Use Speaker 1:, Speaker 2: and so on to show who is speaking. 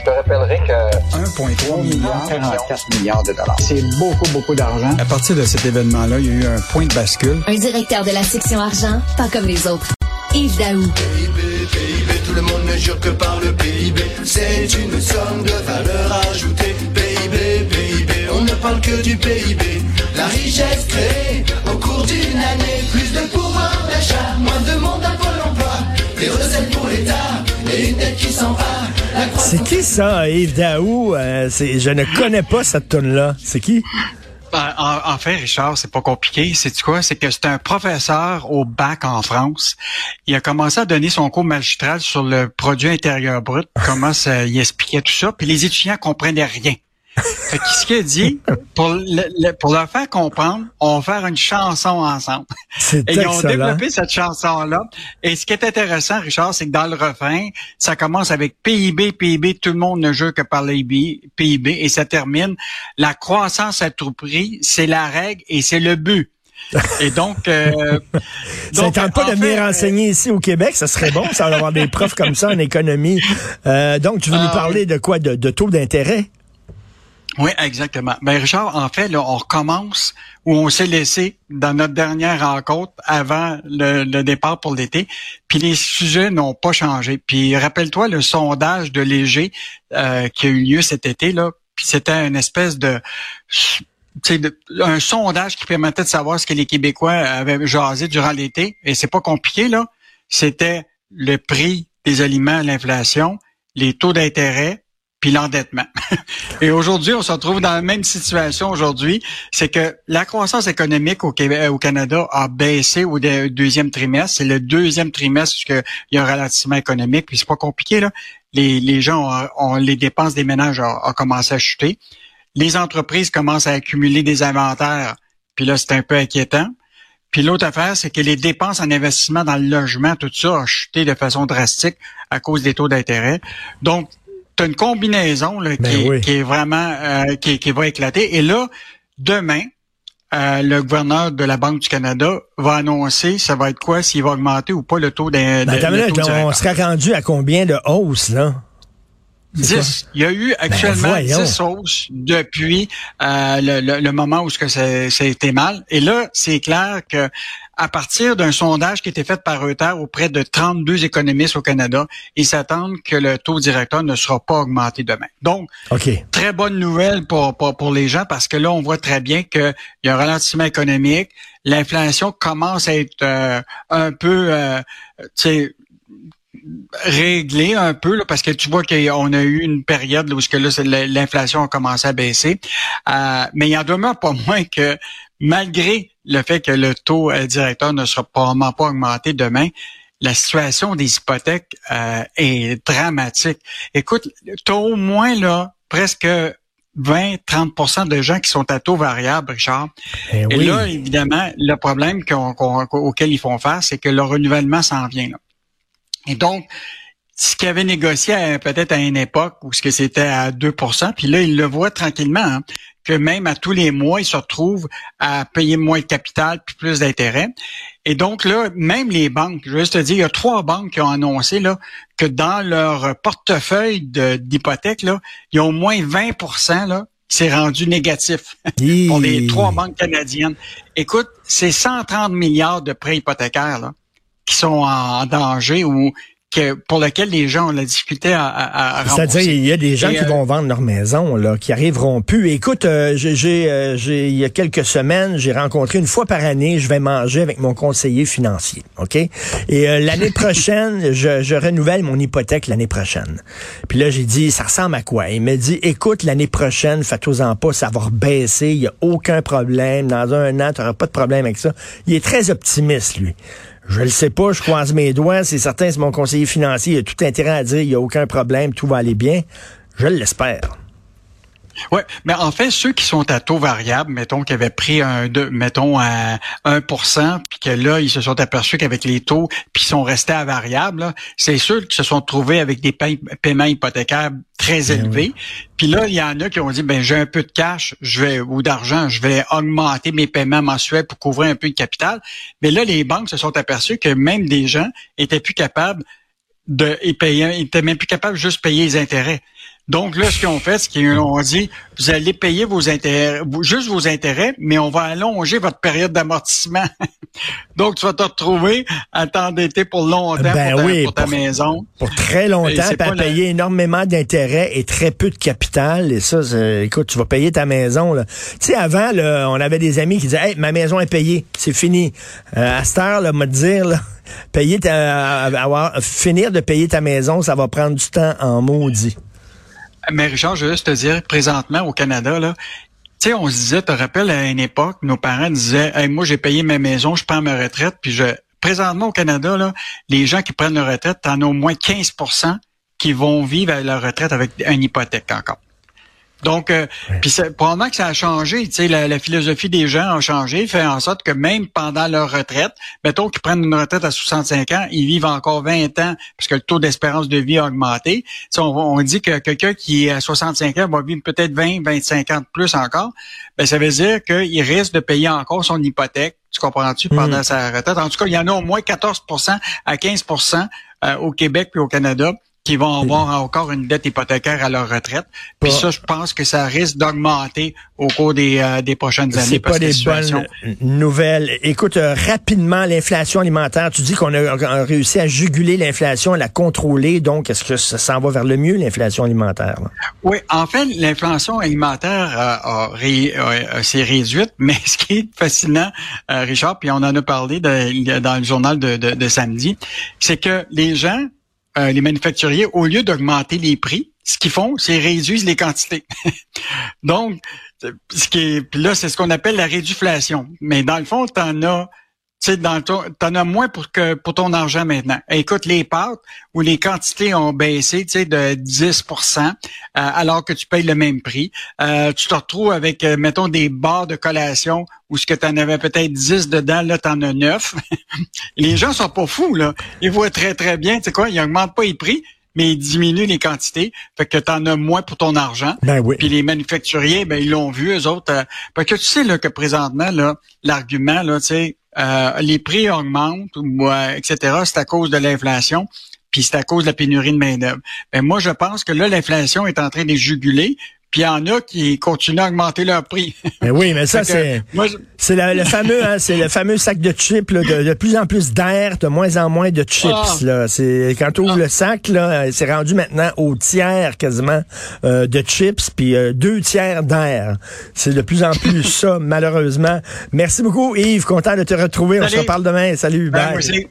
Speaker 1: Je te rappellerai que
Speaker 2: 1,3 milliard,
Speaker 3: 44 milliards de dollars.
Speaker 2: c'est beaucoup, beaucoup d'argent. À partir de cet événement-là, il y a eu un point de bascule.
Speaker 4: Un directeur de la section argent, pas comme les autres. Yves Daou.
Speaker 5: PIB, PIB, tout le monde ne jure que par le PIB. C'est une somme de valeur ajoutée. PIB, PIB, on ne parle que du PIB. La richesse créée au cours d'une année. Plus de pouvoir d'achat, moins de monde à Pôle emploi. Des recettes pour l'État et une dette qui s'en va.
Speaker 6: C'est qui ça, Yves Daou? Euh, je ne connais pas cette tune-là. C'est qui?
Speaker 7: Ben, en, en fait, Richard, c'est pas compliqué. C'est quoi? C'est que c'est un professeur au bac en France. Il a commencé à donner son cours magistral sur le produit intérieur brut, comment ça, il expliquait tout ça, puis les étudiants comprenaient rien. Fait que ce qu'il a dit, pour, le- le- pour leur faire comprendre, on va faire une chanson ensemble.
Speaker 6: C'est
Speaker 7: Et ils ont
Speaker 6: excellent.
Speaker 7: développé cette chanson-là. Et ce qui est intéressant, Richard, c'est que dans le refrain, ça commence avec PIB, PIB, tout le monde ne joue que par les PIB, et ça termine, la croissance à tout prix, c'est la règle et c'est le but. Et donc, euh,
Speaker 6: Ça
Speaker 7: donc,
Speaker 6: tente pas de venir
Speaker 7: fait, euh,
Speaker 6: enseigner ici au Québec, ça serait bon, ça d'avoir des profs comme ça en économie. Euh, donc, tu veux nous
Speaker 7: Ah,
Speaker 6: parler de quoi? De, de taux d'intérêt?
Speaker 7: Oui, exactement. Ben Richard, en fait, là, on recommence où on s'est laissé dans notre dernière rencontre avant le, départ pour l'été. Puis les sujets n'ont pas changé. Puis rappelle-toi le sondage de Léger euh, qui a eu lieu cet été là. Puis c'était une espèce de de- un sondage qui permettait de savoir ce que les Québécois avaient jasé durant l'été. Et c'est pas compliqué là. C'était le prix des aliments, l'inflation, les taux d'intérêt, puis l'endettement. Et aujourd'hui, on se retrouve dans la même situation aujourd'hui, c'est que la croissance économique au, Québec, au Canada a baissé au de- deuxième trimestre. C'est le deuxième trimestre qu'il y a un ralentissement économique, puis c'est pas compliqué là. Les, gens ont, ont- les dépenses des ménages ont, ont commencé à chuter. Les entreprises commencent à accumuler des inventaires, puis là c'est un peu inquiétant. Puis l'autre affaire, c'est que les dépenses en investissement dans le logement, tout ça a chuté de façon drastique à cause des taux d'intérêt. Donc, as une combinaison là, qui,
Speaker 6: Ben oui.
Speaker 7: qui est vraiment euh, qui, qui va éclater. Et là, demain, euh, le gouverneur de la Banque du Canada va annoncer ça va être quoi, s'il va augmenter ou pas le taux
Speaker 6: Ben, minute, on serait rendu à combien de hausses, là?
Speaker 7: 10. Il y a eu actuellement
Speaker 6: Ben, voyons.
Speaker 7: 10 hausses depuis euh, le, le- le moment où ce que ça, ça a été mal. Et là, c'est clair que à partir d'un sondage qui a été fait par Reuters auprès de 32 économistes au Canada, ils s'attendent que le taux directeur ne sera pas augmenté demain. Donc,
Speaker 6: OK.
Speaker 7: très bonne nouvelle pour, pour, pour les gens parce que là, on voit très bien qu'il y a un ralentissement économique. L'inflation commence à être euh, un peu, euh, réglée un peu là, parce que tu vois qu'on a eu une période là, où l'inflation a commencé à baisser. Euh, mais il en demeure pas moins que malgré le fait que le taux euh, directeur ne sera probablement pas augmenté demain, la situation des hypothèques euh, est dramatique. Écoute, tu as au moins là presque 20-30% de gens qui sont à taux variable, Richard.
Speaker 6: Ben
Speaker 7: Et là, évidemment, le problème auquel ils font face, c'est que le renouvellement s'en vient. Là. Et donc, ce qu'ils avaient négocié peut-être à une époque où ce que c'était à 2% puis là, ils le voient tranquillement, hein, que même à tous les mois, ils se retrouvent à payer moins de capital puis plus d'intérêt. Et donc là, même les banques, je veux juste te dire, il y a trois banques qui ont annoncé là, que dans leur portefeuille d'hypothèques, là, il y a au moins 20% là, qui s'est rendu négatif pour les trois banques canadiennes. Écoute, c'est 130 milliards de prêts hypothécaires là, qui sont en danger ou que, pour lesquels les gens ont la difficulté à, à, à
Speaker 6: C'est-à-dire, il y a des gens
Speaker 7: Et,
Speaker 6: qui
Speaker 7: euh,
Speaker 6: vont vendre leur maison, là, qui arriveront plus. Écoute, euh, j'ai, j'ai, euh, j'ai- il y a quelques semaines, j'ai rencontré une fois par année, je vais manger avec mon conseiller financier, OK? Et euh, l'année prochaine, je, je renouvelle mon hypothèque l'année prochaine. Puis là, j'ai dit, ça ressemble à quoi? Il me dit, écoute, l'année prochaine, faites-en pas, ça va rebaisser, il y a aucun problème. Dans un an, tu n'auras pas de problème avec ça. Il est très optimiste, lui. Je le sais pas, je croise mes doigts, c'est certain, c'est mon conseiller financier, a tout intérêt à dire il n'y a aucun problème, tout va aller bien. Je l'espère.
Speaker 7: Oui, mais en fait, ceux qui sont à taux variable, mettons, qui avaient pris un, deux, mettons, à 1% puis que là, ils se sont aperçus qu'avec les taux, puis ils sont restés à variable, c'est ceux qui se sont trouvés avec des paie- paiements hypothécaires très élevés. Puis là, il y en a qui ont dit, ben j'ai un peu de cash, je vais ou d'argent, je vais augmenter mes paiements mensuels pour couvrir un peu de capital. Mais là, les banques se sont aperçues que même des gens étaient plus capables de et payer, ils étaient même plus capables de juste payer les intérêts. Donc là, ce qu'ils ont fait, c'est qu'ils ont dit, vous allez payer vos intérêts, juste vos intérêts, mais on va allonger votre période d'amortissement. Donc, tu vas te retrouver à t'endetter pour longtemps
Speaker 6: ben
Speaker 7: pour, ta,
Speaker 6: oui,
Speaker 7: pour ta maison.
Speaker 6: Pour très longtemps, puis à payer énormément d'intérêts et très peu de capital. Et ça, écoute, tu vas payer ta maison. Tu sais, avant, là, on avait des amis qui disaient, hey, ma maison est payée, c'est fini. Euh, à cette heure, là, me dire, là, payer ta, avoir, finir de payer ta maison, ça va prendre du temps en maudit.
Speaker 7: Mais Richard, je veux juste te dire, présentement au Canada, là, tu sais, on se disait, te rappelles, à une époque, nos parents disaient, moi, j'ai payé ma maison, je prends ma retraite, puis je, présentement au Canada, là, les gens qui prennent leur retraite, t'en as au moins 15% qui vont vivre à leur retraite avec une hypothèque encore. Donc, euh, puis probablement que ça a changé. Tu sais, la, philosophie des gens a changé, fait en sorte que même pendant leur retraite, mettons qu'ils prennent une retraite à 65 ans, ils vivent encore 20 ans parce que le taux d'espérance de vie a augmenté. Tu on, dit que quelqu'un qui est à 65 ans va vivre peut-être 20, 25 ans de plus encore. Ben, ça veut dire qu'il risque de payer encore son hypothèque. Tu comprends-tu pendant mm. sa retraite? En tout cas, il y en a au moins 14% à 15% euh, au Québec puis au Canada qui vont avoir encore une dette hypothécaire à leur retraite. Puis ça, je pense que ça risque d'augmenter au cours des, euh, des prochaines années.
Speaker 6: C'est pas des bonnes nouvelles. Écoute, euh, rapidement, l'inflation alimentaire, tu dis qu'on a, réussi à juguler l'inflation, à la contrôler. Donc, est-ce que ça s'en va vers le mieux, l'inflation alimentaire?
Speaker 7: Oui, en fait, l'inflation alimentaire euh, s'est réduite, mais ce qui est fascinant, Richard, puis on en a parlé dans le journal de, de samedi, c'est que les gens euh, les manufacturiers, au lieu d'augmenter les prix, ce qu'ils font, c'est réduisent les quantités. Donc, ce qui est, là, c'est ce qu'on appelle la réduflation. Mais dans le fond, tu en as tu dans t'en as moins pour que pour ton argent maintenant. Écoute, les pâtes où les quantités ont baissé, tu de 10% euh, alors que tu payes le même prix. Euh, tu te retrouves avec, euh, mettons, des barres de collation où ce que tu en avais peut-être 10 dedans, là, tu en as 9. les gens sont pas fous, là. Ils voient très, très bien, tu sais quoi, ils augmentent pas les prix, mais ils diminuent les quantités, fait que tu en as moins pour ton argent.
Speaker 6: Ben oui.
Speaker 7: Puis les manufacturiers, ben ils l'ont vu, eux autres. parce que tu sais là, que présentement, là, l'argument, là, tu sais, euh, les prix augmentent, ou, euh, etc., c'est à cause de l'inflation, puis c'est à cause de la pénurie de main-d'œuvre. Ben, moi, je pense que là, l'inflation est en train de juguler, puis il y en a qui continuent à augmenter leur prix.
Speaker 6: Mais oui, mais ça, c'est c'est le fameux hein, c'est le fameux sac de chips, là, de, de, plus en plus d'air, de moins en moins de chips. Ah. Là. C'est, quand tu ouvres ah. le sac, là, c'est rendu maintenant au tiers quasiment euh, de chips, puis euh, deux tiers d'air. C'est de plus en plus ça, malheureusement. Merci beaucoup, Yves. Content de te retrouver. On se reparle demain. Salut.
Speaker 7: Ben,
Speaker 6: bye. Salut.